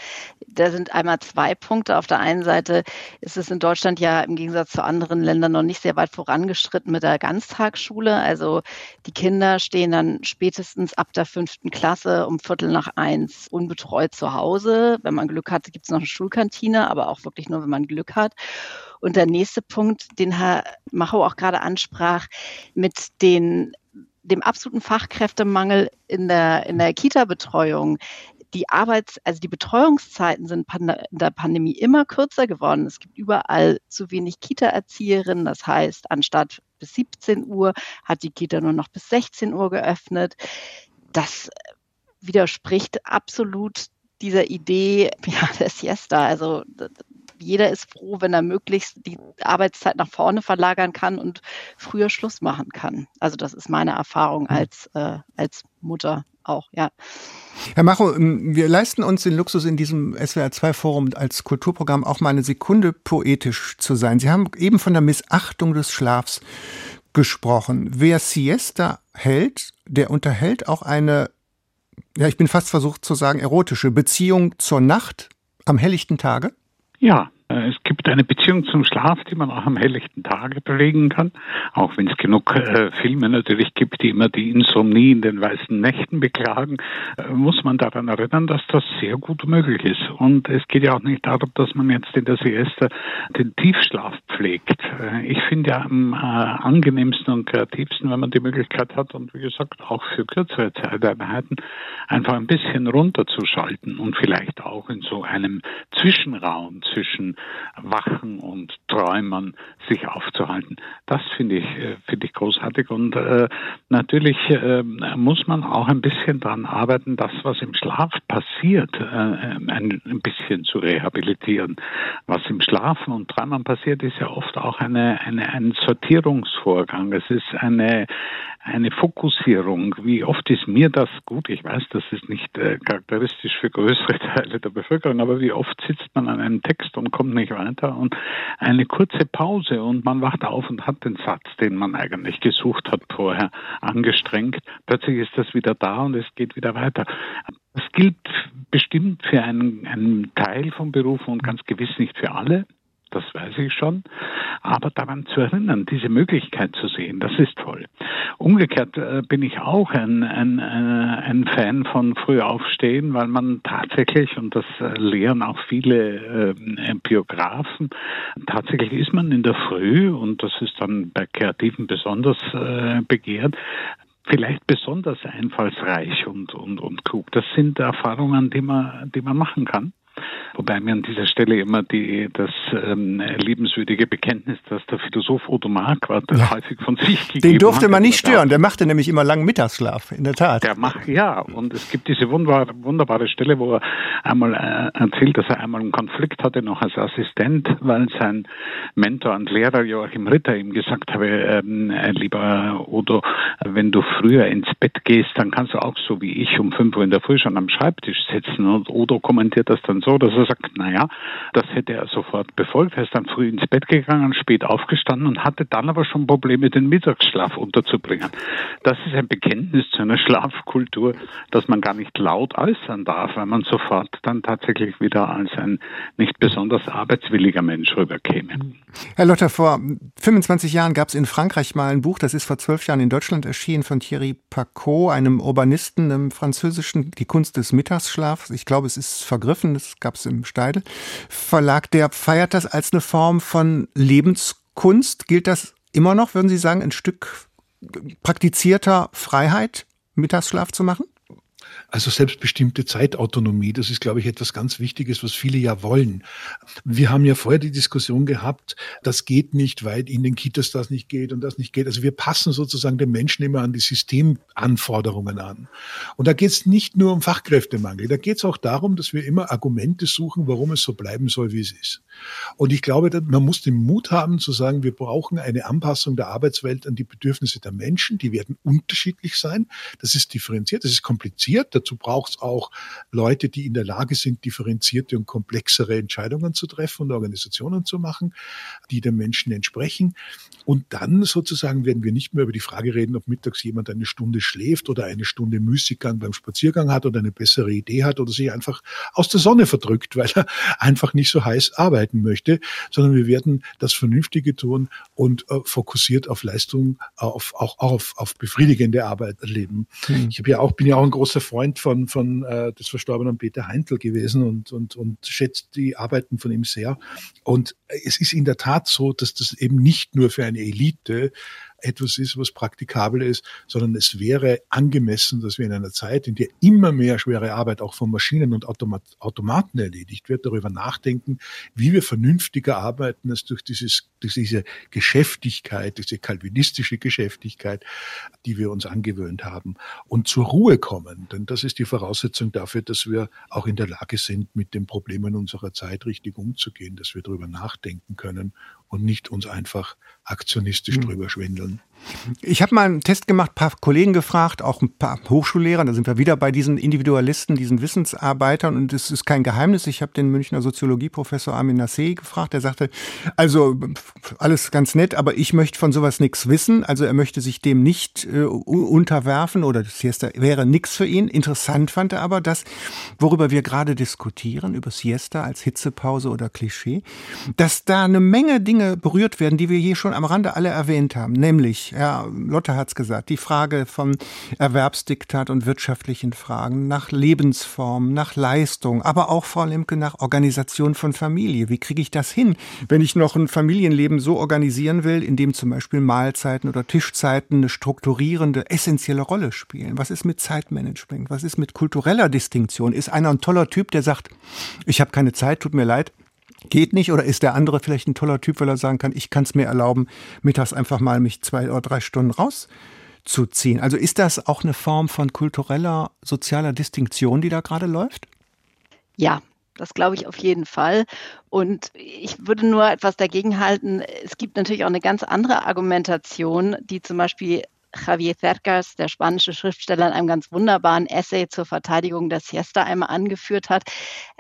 da sind einmal zwei Punkte. Auf der einen Seite ist es in Deutschland ja im Gegensatz zu anderen Ländern noch nicht sehr weit vorangeschritten mit der Ganztagsschule. Also die Kinder stehen dann spätestens ab der fünften Klasse um Viertel nach eins unbetreut zu Hause. Wenn man Glück hat, gibt es noch eine Schulkantine, aber auch wirklich nur, wenn man Glück hat. Und der nächste Punkt, den Herr Macho auch gerade ansprach, mit den dem absoluten Fachkräftemangel in der, in der Kita-Betreuung die Arbeits-, also die Betreuungszeiten sind in der Pandemie immer kürzer geworden. Es gibt überall zu wenig Kita-Erzieherinnen. Das heißt, anstatt bis 17 Uhr hat die Kita nur noch bis 16 Uhr geöffnet. Das widerspricht absolut dieser Idee ja, der Siesta. Also jeder ist froh, wenn er möglichst die Arbeitszeit nach vorne verlagern kann und früher Schluss machen kann. Also das ist meine Erfahrung mhm. als, äh, als Mutter auch, ja. Herr Macho, ähm, wir leisten uns den Luxus in diesem SWR2-Forum als Kulturprogramm auch mal eine Sekunde poetisch zu sein. Sie haben eben von der Missachtung des Schlafs gesprochen. Wer Siesta hält, der unterhält auch eine, ja, ich bin fast versucht zu sagen, erotische Beziehung zur Nacht am helllichten Tage? Ja, äh, es gibt eine Beziehung zum Schlaf, die man auch am helllichten Tage pflegen kann, auch wenn es genug äh, Filme natürlich gibt, die immer die Insomnie in den weißen Nächten beklagen, äh, muss man daran erinnern, dass das sehr gut möglich ist. Und es geht ja auch nicht darum, dass man jetzt in der Siesta den Tiefschlaf pflegt. Äh, ich finde ja am äh, angenehmsten und kreativsten, wenn man die Möglichkeit hat und wie gesagt auch für kürzere Zeiteinheiten einfach ein bisschen runterzuschalten und vielleicht auch in so einem Zwischenraum zwischen Wachen und Träumern sich aufzuhalten. Das finde ich, äh, finde ich großartig. Und äh, natürlich äh, muss man auch ein bisschen daran arbeiten, das, was im Schlaf passiert, äh, ein, ein bisschen zu rehabilitieren. Was im Schlafen und Träumen passiert, ist ja oft auch eine, eine, ein Sortierungsvorgang. Es ist eine, eine Fokussierung. Wie oft ist mir das gut? Ich weiß, das ist nicht äh, charakteristisch für größere Teile der Bevölkerung, aber wie oft sitzt man an einem Text und kommt nicht weiter und eine kurze Pause und man wacht auf und hat den Satz, den man eigentlich gesucht hat vorher, angestrengt. Plötzlich ist das wieder da und es geht wieder weiter. Das gilt bestimmt für einen, einen Teil von Berufen und ganz gewiss nicht für alle das weiß ich schon. Aber daran zu erinnern, diese Möglichkeit zu sehen, das ist toll. Umgekehrt äh, bin ich auch ein, ein, äh, ein Fan von früh aufstehen, weil man tatsächlich, und das äh, lehren auch viele Biografen, tatsächlich ist man in der Früh, und das ist dann bei Kreativen besonders begehrt, vielleicht besonders einfallsreich und, und, und klug. Das sind Erfahrungen, die man, die man machen kann. Wobei mir an dieser Stelle immer die, das ähm, liebenswürdige Bekenntnis, dass der Philosoph Odo Marquardt ja. häufig von sich gegeben Den durfte hat, man nicht stören, der machte nämlich immer langen Mittagsschlaf, in der Tat. Der macht, ja, und es gibt diese wunderbare, wunderbare Stelle, wo er einmal äh, erzählt, dass er einmal einen Konflikt hatte, noch als Assistent, weil sein Mentor und Lehrer Joachim Ritter ihm gesagt habe, ähm, äh, lieber Odo, wenn du früher ins Bett gehst, dann kannst du auch so wie ich um fünf Uhr in der Früh schon am Schreibtisch sitzen. Und Odo kommentiert das dann so, dass er sagt, naja, das hätte er sofort befolgt. Er ist dann früh ins Bett gegangen, spät aufgestanden und hatte dann aber schon Probleme, den Mittagsschlaf unterzubringen. Das ist ein Bekenntnis zu einer Schlafkultur, dass man gar nicht laut äußern darf, weil man sofort dann tatsächlich wieder als ein nicht besonders arbeitswilliger Mensch rüberkäme. Herr Lotter, vor 25 Jahren gab es in Frankreich mal ein Buch, das ist vor zwölf Jahren in Deutschland erschienen, von Thierry Pacot, einem Urbanisten, einem französischen, die Kunst des Mittagsschlafs. Ich glaube, es ist vergriffen, gab es im Steidel Verlag. Der feiert das als eine Form von Lebenskunst. Gilt das immer noch, würden Sie sagen, ein Stück praktizierter Freiheit, Mittagsschlaf zu machen? Also selbstbestimmte Zeitautonomie, das ist, glaube ich, etwas ganz Wichtiges, was viele ja wollen. Wir haben ja vorher die Diskussion gehabt, das geht nicht, weil in den Kitas das nicht geht und das nicht geht. Also wir passen sozusagen den Menschen immer an die Systemanforderungen an. Und da geht es nicht nur um Fachkräftemangel, da geht es auch darum, dass wir immer Argumente suchen, warum es so bleiben soll, wie es ist. Und ich glaube, man muss den Mut haben zu sagen, wir brauchen eine Anpassung der Arbeitswelt an die Bedürfnisse der Menschen. Die werden unterschiedlich sein. Das ist differenziert, das ist kompliziert. Dazu braucht es auch Leute, die in der Lage sind, differenzierte und komplexere Entscheidungen zu treffen und Organisationen zu machen, die den Menschen entsprechen. Und dann sozusagen werden wir nicht mehr über die Frage reden, ob mittags jemand eine Stunde schläft oder eine Stunde Müßiggang beim Spaziergang hat oder eine bessere Idee hat oder sich einfach aus der Sonne verdrückt, weil er einfach nicht so heiß arbeiten möchte, sondern wir werden das Vernünftige tun und äh, fokussiert auf Leistung, auf, auch auf, auf befriedigende Arbeit erleben. Mhm. Ich ja auch, bin ja auch ein großer Freund von, von äh, des verstorbenen Peter Heintel gewesen und, und, und schätzt die Arbeiten von ihm sehr. Und es ist in der Tat so, dass das eben nicht nur für eine Elite etwas ist, was praktikabel ist, sondern es wäre angemessen, dass wir in einer Zeit, in der immer mehr schwere Arbeit auch von Maschinen und Automat Automaten erledigt wird, darüber nachdenken, wie wir vernünftiger arbeiten als durch, dieses, durch diese Geschäftigkeit, diese kalvinistische Geschäftigkeit, die wir uns angewöhnt haben und zur Ruhe kommen. Denn das ist die Voraussetzung dafür, dass wir auch in der Lage sind, mit den Problemen unserer Zeit richtig umzugehen, dass wir darüber nachdenken können und nicht uns einfach aktionistisch hm. drüber schwindeln. Ich habe mal einen Test gemacht, paar Kollegen gefragt, auch ein paar Hochschullehrer. Da sind wir wieder bei diesen Individualisten, diesen Wissensarbeitern. Und es ist kein Geheimnis. Ich habe den Münchner Soziologieprofessor Armin Nassé gefragt. Der sagte, also alles ganz nett, aber ich möchte von sowas nichts wissen. Also er möchte sich dem nicht äh, unterwerfen oder Siesta wäre nichts für ihn. Interessant fand er aber das, worüber wir gerade diskutieren, über Siesta als Hitzepause oder Klischee, dass da eine Menge Dinge berührt werden, die wir hier schon am Rande alle erwähnt haben. Nämlich ja, Lotte hat's gesagt, die Frage von Erwerbsdiktat und wirtschaftlichen Fragen, nach Lebensform, nach Leistung, aber auch, Frau Lemke, nach Organisation von Familie. Wie kriege ich das hin, wenn ich noch ein Familienleben so organisieren will, in dem zum Beispiel Mahlzeiten oder Tischzeiten eine strukturierende, essentielle Rolle spielen? Was ist mit Zeitmanagement? Was ist mit kultureller Distinktion? Ist einer ein toller Typ, der sagt, ich habe keine Zeit, tut mir leid, geht nicht? Oder ist der andere vielleicht ein toller Typ, weil er sagen kann, ich kann es mir erlauben, mittags einfach mal mich zwei oder drei Stunden rauszuziehen? Also ist das auch eine Form von kultureller, sozialer Distinktion, die da gerade läuft? Ja, das glaube ich auf jeden Fall. Und ich würde nur etwas dagegen halten. Es gibt natürlich auch eine ganz andere Argumentation, die zum Beispiel Javier Cercas, der spanische Schriftsteller, in einem ganz wunderbaren Essay zur Verteidigung der Siesta einmal angeführt hat.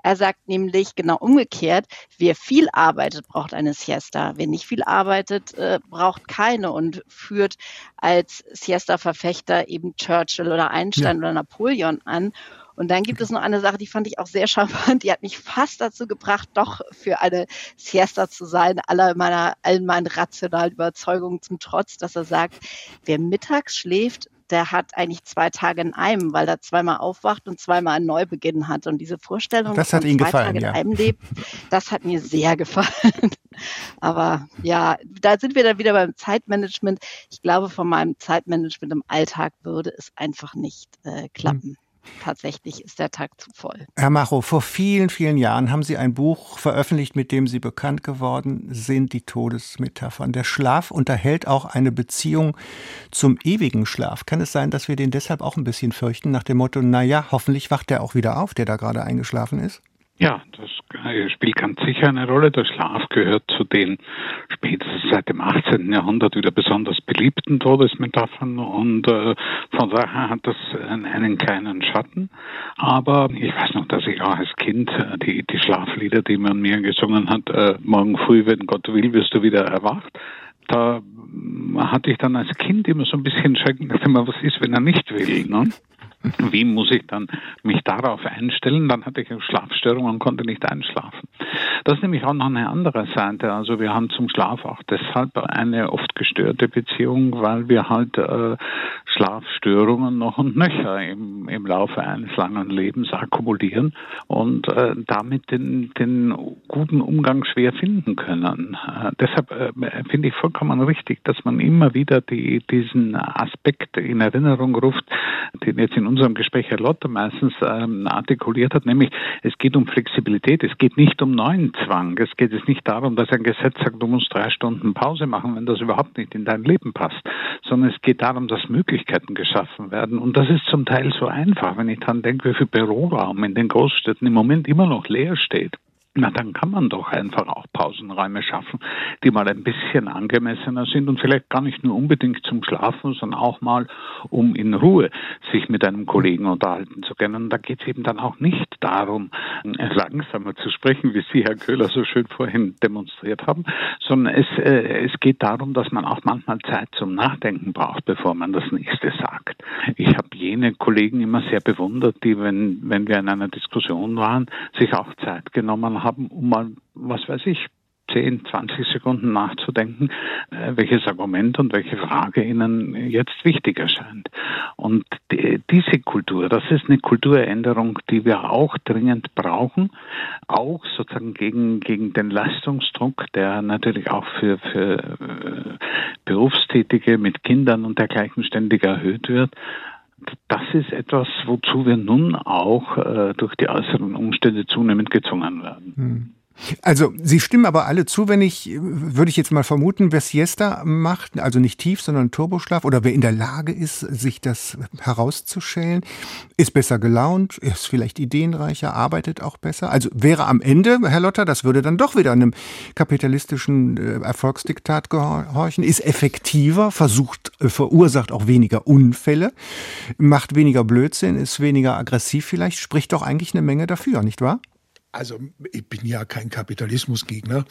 Er sagt nämlich genau umgekehrt, wer viel arbeitet, braucht eine Siesta. Wer nicht viel arbeitet, äh, braucht keine und führt als Siesta-Verfechter eben Churchill oder Einstein ja. oder Napoleon an. Und dann gibt es noch eine Sache, die fand ich auch sehr charmant. Die hat mich fast dazu gebracht, doch für eine Siesta zu sein, aller meiner, allen meinen rationalen Überzeugungen zum Trotz, dass er sagt, wer mittags schläft, der hat eigentlich zwei Tage in einem, weil er zweimal aufwacht und zweimal einen Neubeginn hat. Und diese Vorstellung, das hat Ihnen zwei gefallen, Tage ja. in einem lebt, das hat mir sehr gefallen. Aber ja, da sind wir dann wieder beim Zeitmanagement. Ich glaube, von meinem Zeitmanagement im Alltag würde es einfach nicht äh, klappen. Tatsächlich ist der Tag zu voll. Herr Macho, vor vielen, vielen Jahren haben Sie ein Buch veröffentlicht, mit dem Sie bekannt geworden sind, die Todesmetaphern. Der Schlaf unterhält auch eine Beziehung zum ewigen Schlaf. Kann es sein, dass wir den deshalb auch ein bisschen fürchten, nach dem Motto, na ja, hoffentlich wacht der auch wieder auf, der da gerade eingeschlafen ist? Ja, das spielt ganz sicher eine Rolle. Der Schlaf gehört zu den spätestens seit dem 18. Jahrhundert wieder besonders beliebten Todesmetaphern und äh, von daher hat das einen, einen, kleinen Schatten. Aber ich weiß noch, dass ich auch als Kind äh, die, die Schlaflieder, die man mir gesungen hat, äh, morgen früh, wenn Gott will, wirst du wieder erwacht, da hatte ich dann als Kind immer so ein bisschen Schrecken, dachte immer, was ist, wenn er nicht will? Ne? Wie muss ich dann mich darauf einstellen? Dann hatte ich Schlafstörungen und konnte nicht einschlafen. Das ist nämlich auch noch eine andere Seite. Also wir haben zum Schlaf auch deshalb eine oft gestörte Beziehung, weil wir halt äh, Schlafstörungen noch und nöcher im, im Laufe eines langen Lebens akkumulieren und äh, damit den, den guten Umgang schwer finden können. Äh, deshalb äh, finde ich vollkommen richtig, dass man immer wieder die, diesen Aspekt in Erinnerung ruft, den jetzt in unserem Gespräch Herr Lotter meistens ähm, artikuliert hat, nämlich es geht um Flexibilität, es geht nicht um neuen Zwang, es geht jetzt nicht darum, dass ein Gesetz sagt, du musst drei Stunden Pause machen, wenn das überhaupt nicht in dein Leben passt, sondern es geht darum, dass Möglichkeiten geschaffen werden. Und das ist zum Teil so einfach, wenn ich dran denke, wie viel Büroraum in den Großstädten im Moment immer noch leer steht na, dann kann man doch einfach auch Pausenräume schaffen, die mal ein bisschen angemessener sind und vielleicht gar nicht nur unbedingt zum Schlafen, sondern auch mal, um in Ruhe sich mit einem Kollegen unterhalten zu können. Da geht es eben dann auch nicht darum, langsamer zu sprechen, wie Sie, Herr Köhler, so schön vorhin demonstriert haben, sondern es, äh, es geht darum, dass man auch manchmal Zeit zum Nachdenken braucht, bevor man das nächste sagt. Ich habe jene Kollegen immer sehr bewundert, die, wenn, wenn wir in einer Diskussion waren, sich auch Zeit genommen haben, um mal, was weiß ich, 10, 20 Sekunden nachzudenken, äh, welches Argument und welche Frage Ihnen jetzt wichtig erscheint. Und die, diese Kultur, das ist eine Kulturänderung, die wir auch dringend brauchen, auch sozusagen gegen, gegen den Leistungsdruck, der natürlich auch für, für äh, Berufstätige mit Kindern und dergleichen ständig erhöht wird das ist etwas, wozu wir nun auch äh, durch die äußeren Umstände zunehmend gezwungen werden. Hm. Also, Sie stimmen aber alle zu, wenn ich, würde ich jetzt mal vermuten, wer Siesta macht, also nicht tief, sondern Turboschlaf, oder wer in der Lage ist, sich das herauszuschälen, ist besser gelaunt, ist vielleicht ideenreicher, arbeitet auch besser. Also wäre am Ende, Herr Lotter, das würde dann doch wieder einem kapitalistischen äh, Erfolgsdiktat gehorchen, ist effektiver, versucht, äh, verursacht auch weniger Unfälle, macht weniger Blödsinn, ist weniger aggressiv vielleicht, spricht doch eigentlich eine Menge dafür, nicht wahr? Also ich bin ja kein Kapitalismusgegner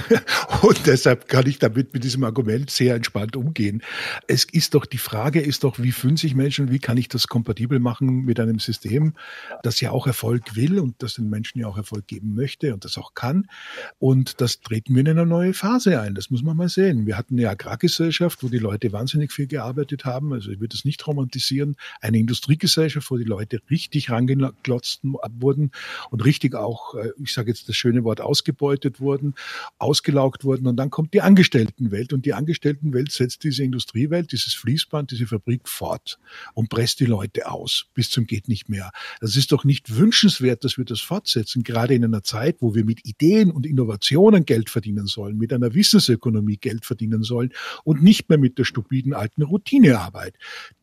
und deshalb kann ich damit mit diesem Argument sehr entspannt umgehen. Es ist doch die Frage ist doch, wie fühlen sich Menschen, wie kann ich das kompatibel machen mit einem System, das ja auch Erfolg will und das den Menschen ja auch Erfolg geben möchte und das auch kann. Und das treten wir in eine neue Phase ein. Das muss man mal sehen. Wir hatten eine Agrargesellschaft, wo die Leute wahnsinnig viel gearbeitet haben. Also ich würde es nicht romantisieren. Eine Industriegesellschaft, wo die Leute richtig rangeklotzt wurden und richtig auch auch, äh, ich sage jetzt das schöne Wort, ausgebeutet wurden, ausgelaugt wurden. Und dann kommt die Angestelltenwelt. Und die Angestelltenwelt setzt diese Industriewelt, dieses Fließband, diese Fabrik fort und presst die Leute aus bis zum geht nicht mehr. Das ist doch nicht wünschenswert, dass wir das fortsetzen, gerade in einer Zeit, wo wir mit Ideen und Innovationen Geld verdienen sollen, mit einer Wissensökonomie Geld verdienen sollen und nicht mehr mit der stupiden alten Routinearbeit,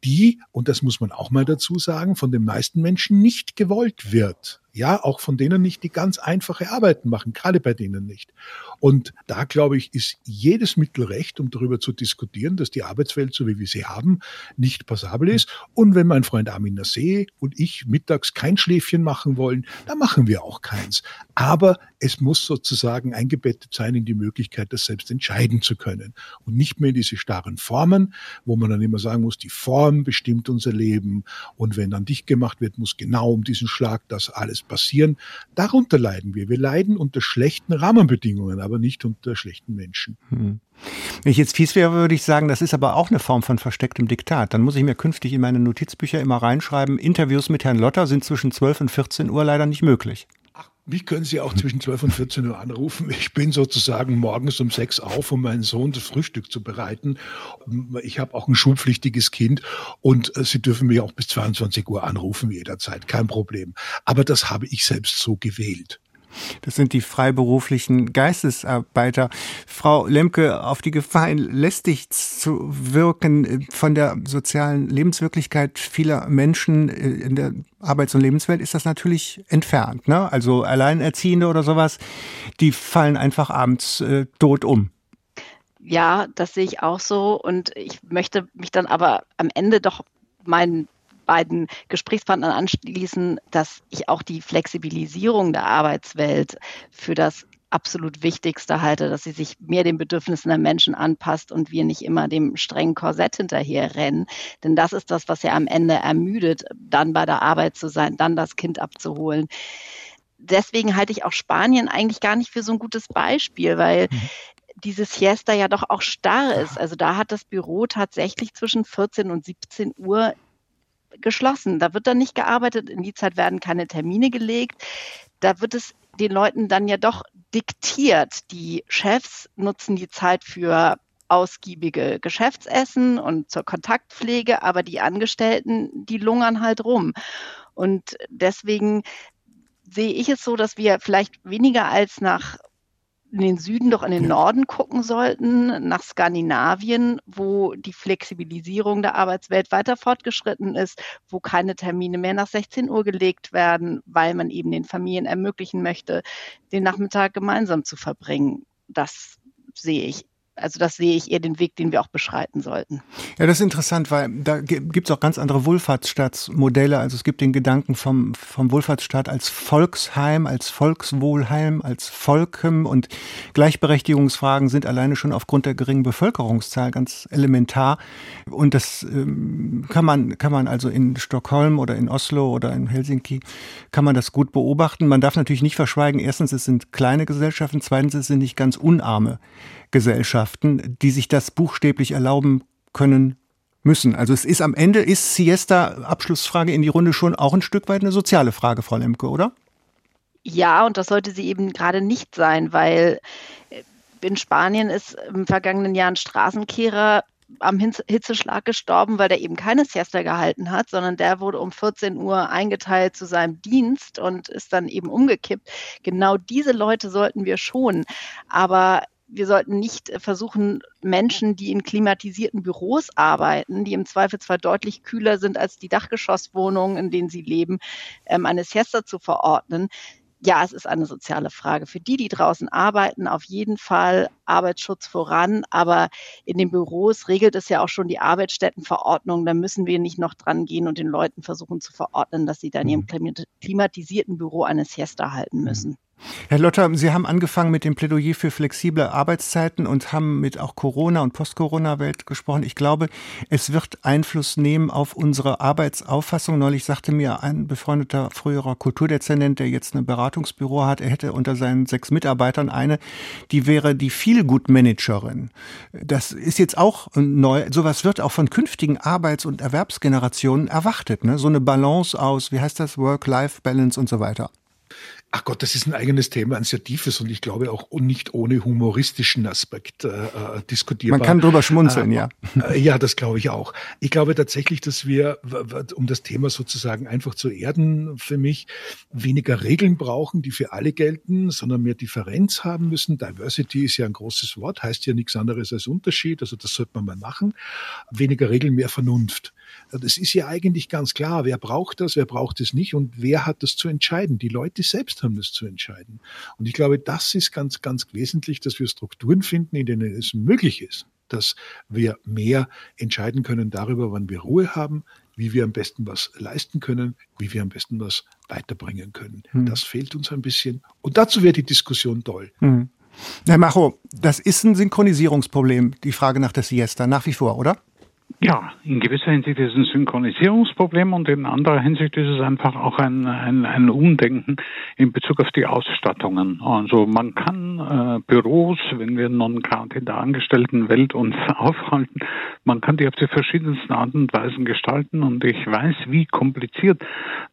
die, und das muss man auch mal dazu sagen, von den meisten Menschen nicht gewollt wird ja, auch von denen nicht, die ganz einfache Arbeiten machen, gerade bei denen nicht. Und da, glaube ich, ist jedes Mittel recht, um darüber zu diskutieren, dass die Arbeitswelt, so wie wir sie haben, nicht passabel ist. Und wenn mein Freund Armin Nassé und ich mittags kein Schläfchen machen wollen, dann machen wir auch keins. Aber es muss sozusagen eingebettet sein in die Möglichkeit, das selbst entscheiden zu können. Und nicht mehr in diese starren Formen, wo man dann immer sagen muss, die Form bestimmt unser Leben. Und wenn dann dicht gemacht wird, muss genau um diesen Schlag das alles passieren. Darunter leiden wir. Wir leiden unter schlechten Rahmenbedingungen, aber nicht unter schlechten Menschen. Hm. Wenn ich jetzt fies wäre, würde ich sagen, das ist aber auch eine Form von verstecktem Diktat. Dann muss ich mir künftig in meine Notizbücher immer reinschreiben, Interviews mit Herrn Lotter sind zwischen 12 und 14 Uhr leider nicht möglich. Mich können Sie auch zwischen 12 und 14 Uhr anrufen. Ich bin sozusagen morgens um sechs auf, um meinen Sohn das Frühstück zu bereiten. Ich habe auch ein schulpflichtiges Kind und äh, Sie dürfen mich auch bis 22 Uhr anrufen jederzeit, kein Problem. Aber das habe ich selbst so gewählt. Das sind die freiberuflichen Geistesarbeiter. Frau Lemke, auf die Gefahr lästig zu wirken äh, von der sozialen Lebenswirklichkeit vieler Menschen äh, in der Arbeits- und Lebenswelt ist das natürlich entfernt. Ne? Also Alleinerziehende oder sowas, die fallen einfach abends äh, tot um. Ja, das sehe ich auch so. Und ich möchte mich dann aber am Ende doch meinen beiden Gesprächspartnern anschließen, dass ich auch die Flexibilisierung der Arbeitswelt für das absolut Wichtigste halte, dass sie sich mehr den Bedürfnissen der Menschen anpasst und wir nicht immer dem strengen Korsett hinterher rennen. Denn das ist das, was ja am Ende ermüdet, dann bei der Arbeit zu sein, dann das Kind abzuholen. Deswegen halte ich auch Spanien eigentlich gar nicht für so ein gutes Beispiel, weil mhm diese Siesta ja doch auch starr ist. Also da hat das Büro tatsächlich zwischen 14 und 17 Uhr geschlossen. Da wird dann nicht gearbeitet, in die Zeit werden keine Termine gelegt. Da wird es den Leuten dann ja doch diktiert. Die Chefs nutzen die Zeit für ausgiebige Geschäftsessen und zur Kontaktpflege, aber die Angestellten, die lungern halt rum. Und deswegen sehe ich es so, dass wir vielleicht weniger als nach in den Süden doch in den Norden gucken sollten, nach Skandinavien, wo die Flexibilisierung der Arbeitswelt weiter fortgeschritten ist, wo keine Termine mehr nach 16 Uhr gelegt werden, weil man eben den Familien ermöglichen möchte, den Nachmittag gemeinsam zu verbringen. Das sehe ich also das sehe ich eher den Weg, den wir auch beschreiten sollten. Ja, das ist interessant, weil da gibt es auch ganz andere Wohlfahrtsstaatsmodelle. Also es gibt den Gedanken vom, vom Wohlfahrtsstaat als Volksheim, als Volkswohlheim, als Volkem und Gleichberechtigungsfragen sind alleine schon aufgrund der geringen Bevölkerungszahl ganz elementar. Und das ähm, kann man, kann man also in Stockholm oder in Oslo oder in Helsinki, kann man das gut beobachten. Man darf natürlich nicht verschweigen, erstens, es sind kleine Gesellschaften, zweitens, es sind nicht ganz unarme Gesellschaften, die sich das buchstäblich erlauben können müssen. Also es ist am Ende, ist Siesta, Abschlussfrage in die Runde, schon auch ein Stück weit eine soziale Frage, Frau Lemke, oder? Ja, und das sollte sie eben gerade nicht sein, weil äh, in Spanien ist im vergangenen Jahr ein Straßenkehrer am Hitzeschlag gestorben, weil der eben keine Siesta gehalten hat, sondern der wurde um 14 Uhr eingeteilt zu seinem Dienst und ist dann eben umgekippt. Genau diese Leute sollten wir schonen. Aber wir sollten nicht äh, versuchen, Menschen, die in klimatisierten Büros arbeiten, die im Zweifelsfall deutlich kühler sind als die Dachgeschosswohnungen, in denen sie leben, ähm, eine Siesta zu verordnen. Ja, es ist eine soziale Frage. Für die, die draußen arbeiten, auf jeden Fall Arbeitsschutz voran. Aber in den Büros regelt es ja auch schon die Arbeitsstättenverordnung. Da müssen wir nicht noch dran gehen und den Leuten versuchen zu verordnen, dass sie dann in ihrem mhm. klimatisierten Büro eine Siesta halten müssen. Herr Lotter, Sie haben angefangen mit dem Plädoyer für flexible Arbeitszeiten und haben mit auch Corona und Post-Corona-Welt gesprochen. Ich glaube, es wird Einfluss nehmen auf unsere Arbeitsauffassung. Neulich sagte mir ein befreundeter früherer Kulturdezernent, der jetzt ein Beratungsbüro hat, er hätte unter seinen sechs Mitarbeitern eine, die wäre die Feelgood-Managerin. Das ist jetzt auch neu. Sowas wird auch von künftigen Arbeits- und Erwerbsgenerationen erwartet. Ne? So eine Balance aus, wie heißt das, Work-Life-Balance und so weiter. Ach Gott, das ist ein eigenes Thema, ein sehr tiefes und ich glaube auch nicht ohne humoristischen Aspekt äh, äh diskutierbar. Man kann drüber schmunzeln, äh, ja. Äh, ja, das glaube ich auch. Ich glaube tatsächlich, dass wir, um das Thema sozusagen einfach zu erden, für mich weniger Regeln brauchen, die für alle gelten, sondern mehr Differenz haben müssen. Diversity ist ja ein großes Wort, heißt ja nichts anderes als Unterschied, also das sollte man mal machen. Weniger Regeln, mehr Vernunft. Das ist ja eigentlich ganz klar. Wer braucht das, wer braucht es nicht und wer hat das zu entscheiden? Die Leute selbst haben das zu entscheiden. Und ich glaube, das ist ganz, ganz wesentlich, dass wir Strukturen finden, in denen es möglich ist, dass wir mehr entscheiden können darüber, wann wir Ruhe haben, wie wir am besten was leisten können, wie wir am besten was weiterbringen können. Hm. Das fehlt uns ein bisschen. Und dazu wäre die Diskussion toll. Hm. Herr Macho, das ist ein Synchronisierungsproblem, die Frage nach der Siesta, nach wie vor, oder? Ja, in gewisser Hinsicht ist es ein Synchronisierungsproblem und in anderer Hinsicht ist es einfach auch ein, ein, ein Umdenken in Bezug auf die Ausstattungen. Also man kann äh, Büros, wenn wir nun gerade in der Angestelltenwelt uns aufhalten, man kann die auf die verschiedensten Arten und Weisen gestalten und ich weiß, wie kompliziert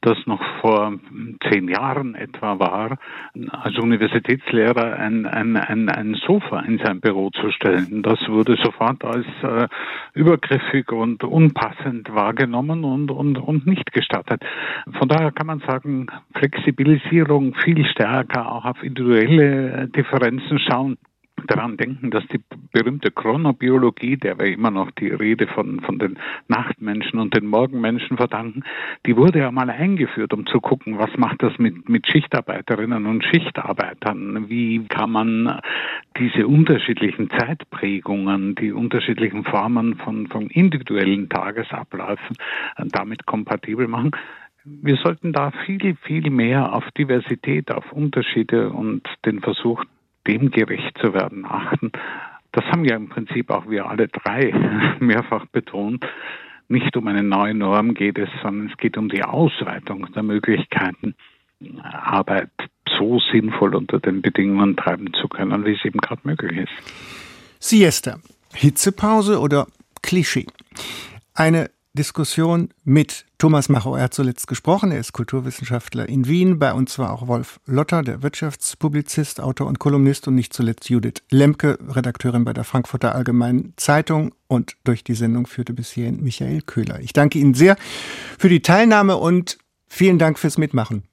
das noch vor zehn Jahren etwa war, als Universitätslehrer ein, ein, ein, ein Sofa in sein Büro zu stellen. Das wurde sofort als äh, Übergriff häufig und unpassend wahrgenommen und, und, und nicht gestattet. Von daher kann man sagen, Flexibilisierung viel stärker auch auf individuelle Differenzen schauen daran denken, dass die berühmte Chronobiologie, der wir immer noch die Rede von, von den Nachtmenschen und den Morgenmenschen verdanken, die wurde ja mal eingeführt, um zu gucken, was macht das mit, mit Schichtarbeiterinnen und Schichtarbeitern? Wie kann man diese unterschiedlichen Zeitprägungen, die unterschiedlichen Formen von, von individuellen Tagesabläufen damit kompatibel machen? wir sollten da viel, viel mehr auf Diversität, auf Unterschiede und den Versuch dem gerecht zu werden achten. Das haben ja im Prinzip auch wir alle drei mehrfach betont. Nicht um eine neue Norm geht es, sondern es geht um die Ausweitung der Möglichkeiten, Arbeit so sinnvoll unter den Bedingungen treiben zu können, wie es eben gerade möglich ist. Siesta, Hitzepause oder Klischee? Eine Diskussion mit Thomas Macho. Er hat zuletzt gesprochen. Er ist Kulturwissenschaftler in Wien. Bei uns war auch Wolf Lotter, der Wirtschaftspublizist, Autor und Kolumnist und nicht zuletzt Judith Lemke, Redakteurin bei der Frankfurter Allgemeinen Zeitung. Und durch die Sendung führte bis hierhin Michael Köhler. Ich danke Ihnen sehr für die Teilnahme und vielen Dank fürs Mitmachen.